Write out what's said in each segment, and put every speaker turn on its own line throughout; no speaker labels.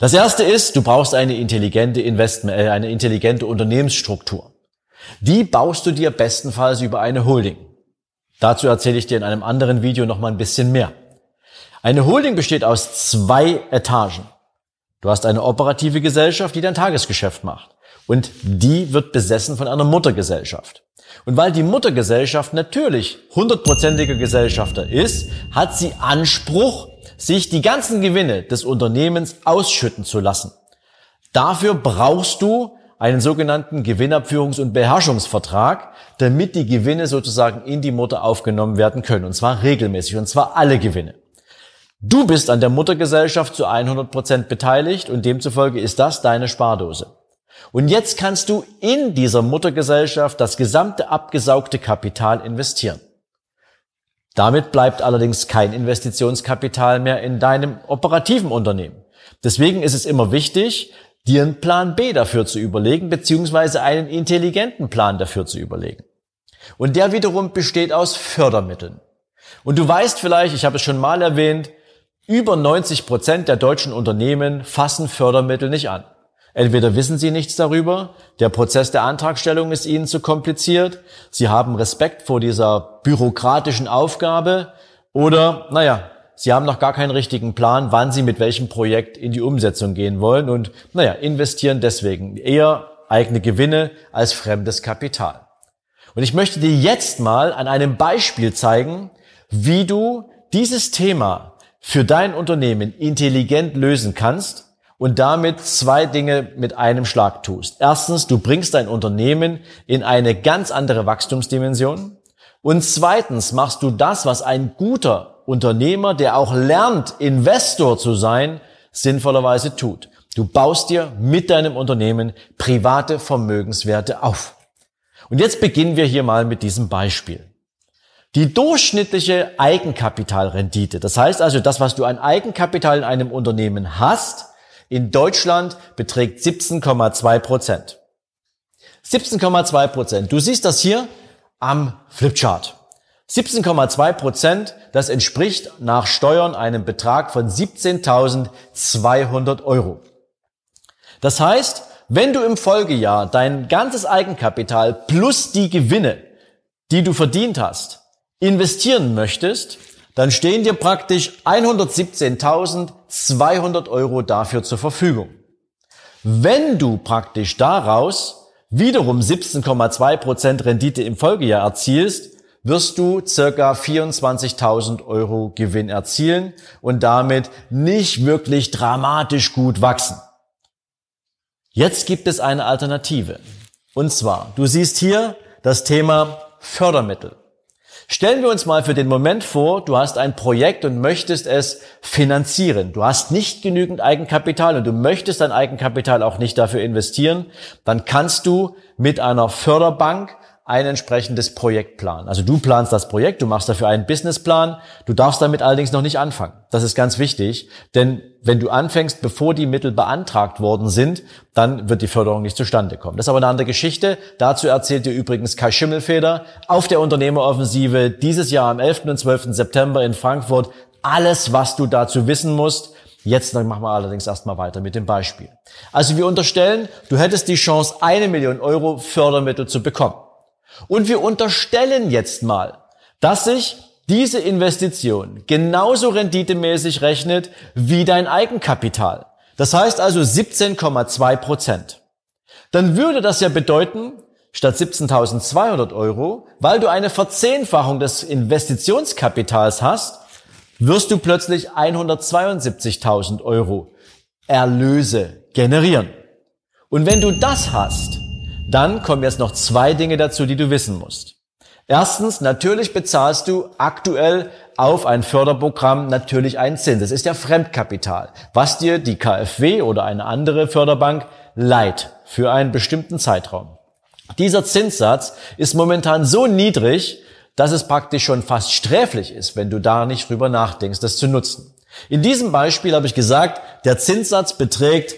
Das erste ist, du brauchst eine intelligente Investment, äh, eine intelligente Unternehmensstruktur. Die baust du dir bestenfalls über eine Holding. Dazu erzähle ich dir in einem anderen Video noch mal ein bisschen mehr. Eine Holding besteht aus zwei Etagen. Du hast eine operative Gesellschaft, die dein Tagesgeschäft macht. Und die wird besessen von einer Muttergesellschaft. Und weil die Muttergesellschaft natürlich hundertprozentiger Gesellschafter ist, hat sie Anspruch sich die ganzen Gewinne des Unternehmens ausschütten zu lassen. Dafür brauchst du einen sogenannten Gewinnabführungs- und Beherrschungsvertrag, damit die Gewinne sozusagen in die Mutter aufgenommen werden können. Und zwar regelmäßig, und zwar alle Gewinne. Du bist an der Muttergesellschaft zu 100 Prozent beteiligt und demzufolge ist das deine Spardose. Und jetzt kannst du in dieser Muttergesellschaft das gesamte abgesaugte Kapital investieren. Damit bleibt allerdings kein Investitionskapital mehr in deinem operativen Unternehmen. Deswegen ist es immer wichtig, dir einen Plan B dafür zu überlegen, beziehungsweise einen intelligenten Plan dafür zu überlegen. Und der wiederum besteht aus Fördermitteln. Und du weißt vielleicht, ich habe es schon mal erwähnt, über 90 Prozent der deutschen Unternehmen fassen Fördermittel nicht an. Entweder wissen Sie nichts darüber, der Prozess der Antragstellung ist Ihnen zu kompliziert, Sie haben Respekt vor dieser bürokratischen Aufgabe oder, naja, Sie haben noch gar keinen richtigen Plan, wann Sie mit welchem Projekt in die Umsetzung gehen wollen und, naja, investieren deswegen eher eigene Gewinne als fremdes Kapital. Und ich möchte dir jetzt mal an einem Beispiel zeigen, wie du dieses Thema für dein Unternehmen intelligent lösen kannst und damit zwei Dinge mit einem Schlag tust. Erstens, du bringst dein Unternehmen in eine ganz andere Wachstumsdimension. Und zweitens machst du das, was ein guter Unternehmer, der auch lernt, Investor zu sein, sinnvollerweise tut. Du baust dir mit deinem Unternehmen private Vermögenswerte auf. Und jetzt beginnen wir hier mal mit diesem Beispiel. Die durchschnittliche Eigenkapitalrendite, das heißt also das, was du an Eigenkapital in einem Unternehmen hast, in Deutschland beträgt 17,2 Prozent. 17,2 Prozent. Du siehst das hier am Flipchart. 17,2 Prozent, das entspricht nach Steuern einem Betrag von 17.200 Euro. Das heißt, wenn du im Folgejahr dein ganzes Eigenkapital plus die Gewinne, die du verdient hast, investieren möchtest, dann stehen dir praktisch 117.200 Euro dafür zur Verfügung. Wenn du praktisch daraus wiederum 17,2 Prozent Rendite im Folgejahr erzielst, wirst du circa 24.000 Euro Gewinn erzielen und damit nicht wirklich dramatisch gut wachsen. Jetzt gibt es eine Alternative. Und zwar, du siehst hier das Thema Fördermittel. Stellen wir uns mal für den Moment vor, du hast ein Projekt und möchtest es finanzieren. Du hast nicht genügend Eigenkapital und du möchtest dein Eigenkapital auch nicht dafür investieren. Dann kannst du mit einer Förderbank ein entsprechendes Projekt planen. Also du planst das Projekt, du machst dafür einen Businessplan, du darfst damit allerdings noch nicht anfangen. Das ist ganz wichtig, denn wenn du anfängst, bevor die Mittel beantragt worden sind, dann wird die Förderung nicht zustande kommen. Das ist aber eine andere Geschichte. Dazu erzählt dir übrigens Kai Schimmelfeder auf der Unternehmeroffensive dieses Jahr am 11. und 12. September in Frankfurt alles, was du dazu wissen musst. Jetzt machen wir allerdings erstmal weiter mit dem Beispiel. Also wir unterstellen, du hättest die Chance, eine Million Euro Fördermittel zu bekommen. Und wir unterstellen jetzt mal, dass sich diese Investition genauso renditemäßig rechnet wie dein Eigenkapital. Das heißt also 17,2 Prozent. Dann würde das ja bedeuten, statt 17.200 Euro, weil du eine Verzehnfachung des Investitionskapitals hast, wirst du plötzlich 172.000 Euro Erlöse generieren. Und wenn du das hast, dann kommen jetzt noch zwei Dinge dazu, die du wissen musst. Erstens, natürlich bezahlst du aktuell auf ein Förderprogramm natürlich einen Zins. Das ist ja Fremdkapital, was dir die KfW oder eine andere Förderbank leiht für einen bestimmten Zeitraum. Dieser Zinssatz ist momentan so niedrig, dass es praktisch schon fast sträflich ist, wenn du da nicht drüber nachdenkst, das zu nutzen. In diesem Beispiel habe ich gesagt, der Zinssatz beträgt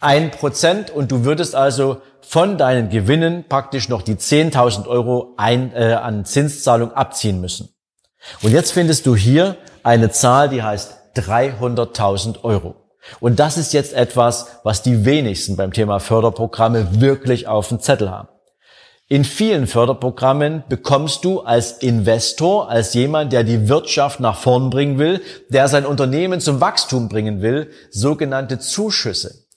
ein Prozent und du würdest also von deinen Gewinnen praktisch noch die 10.000 Euro ein, äh, an Zinszahlung abziehen müssen. Und jetzt findest du hier eine Zahl, die heißt 300.000 Euro. Und das ist jetzt etwas, was die wenigsten beim Thema Förderprogramme wirklich auf dem Zettel haben. In vielen Förderprogrammen bekommst du als Investor, als jemand, der die Wirtschaft nach vorn bringen will, der sein Unternehmen zum Wachstum bringen will, sogenannte Zuschüsse.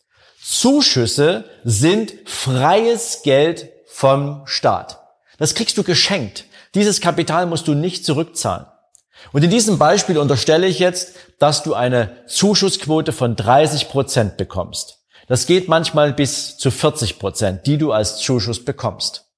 Zuschüsse sind freies Geld vom Staat. Das kriegst du geschenkt. Dieses Kapital musst du nicht zurückzahlen. Und in diesem Beispiel unterstelle ich jetzt, dass du eine Zuschussquote von 30 Prozent bekommst. Das geht manchmal bis zu 40 Prozent, die du als Zuschuss bekommst.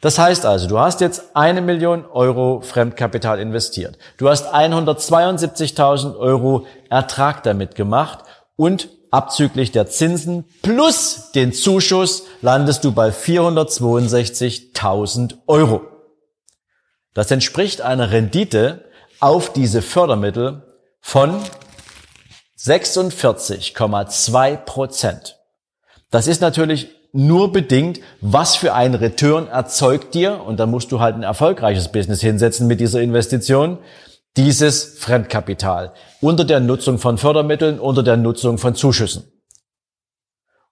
Das heißt also, du hast jetzt eine Million Euro Fremdkapital investiert. Du hast 172.000 Euro Ertrag damit gemacht und abzüglich der Zinsen plus den Zuschuss landest du bei 462.000 Euro. Das entspricht einer Rendite auf diese Fördermittel von 46,2 Prozent. Das ist natürlich nur bedingt, was für ein Return erzeugt dir, und da musst du halt ein erfolgreiches Business hinsetzen mit dieser Investition, dieses Fremdkapital unter der Nutzung von Fördermitteln, unter der Nutzung von Zuschüssen.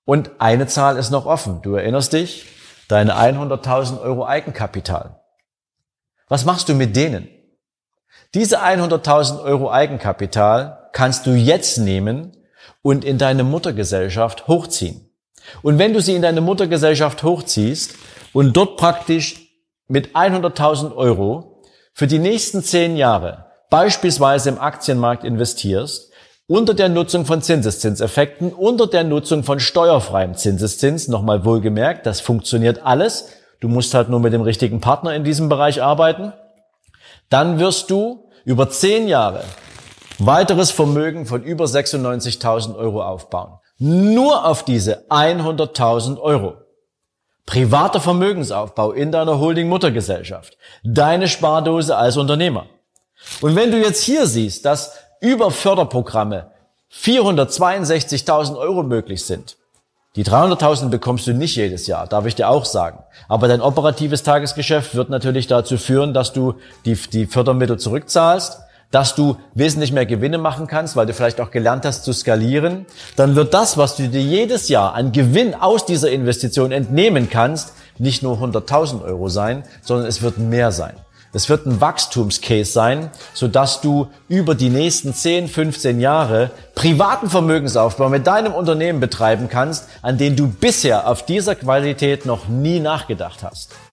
Und eine Zahl ist noch offen. Du erinnerst dich? Deine 100.000 Euro Eigenkapital. Was machst du mit denen? Diese 100.000 Euro Eigenkapital kannst du jetzt nehmen und in deine Muttergesellschaft hochziehen. Und wenn du sie in deine Muttergesellschaft hochziehst und dort praktisch mit 100.000 Euro für die nächsten zehn Jahre beispielsweise im Aktienmarkt investierst, unter der Nutzung von Zinseszinseffekten, unter der Nutzung von steuerfreiem Zinseszins, nochmal wohlgemerkt, das funktioniert alles, du musst halt nur mit dem richtigen Partner in diesem Bereich arbeiten, dann wirst du über zehn Jahre weiteres Vermögen von über 96.000 Euro aufbauen. Nur auf diese 100.000 Euro. Privater Vermögensaufbau in deiner Holding-Muttergesellschaft. Deine Spardose als Unternehmer. Und wenn du jetzt hier siehst, dass über Förderprogramme 462.000 Euro möglich sind, die 300.000 bekommst du nicht jedes Jahr, darf ich dir auch sagen. Aber dein operatives Tagesgeschäft wird natürlich dazu führen, dass du die, die Fördermittel zurückzahlst dass du wesentlich mehr Gewinne machen kannst, weil du vielleicht auch gelernt hast zu skalieren, dann wird das, was du dir jedes Jahr an Gewinn aus dieser Investition entnehmen kannst, nicht nur 100.000 Euro sein, sondern es wird mehr sein. Es wird ein Wachstumscase sein, sodass du über die nächsten 10, 15 Jahre privaten Vermögensaufbau mit deinem Unternehmen betreiben kannst, an den du bisher auf dieser Qualität noch nie nachgedacht hast.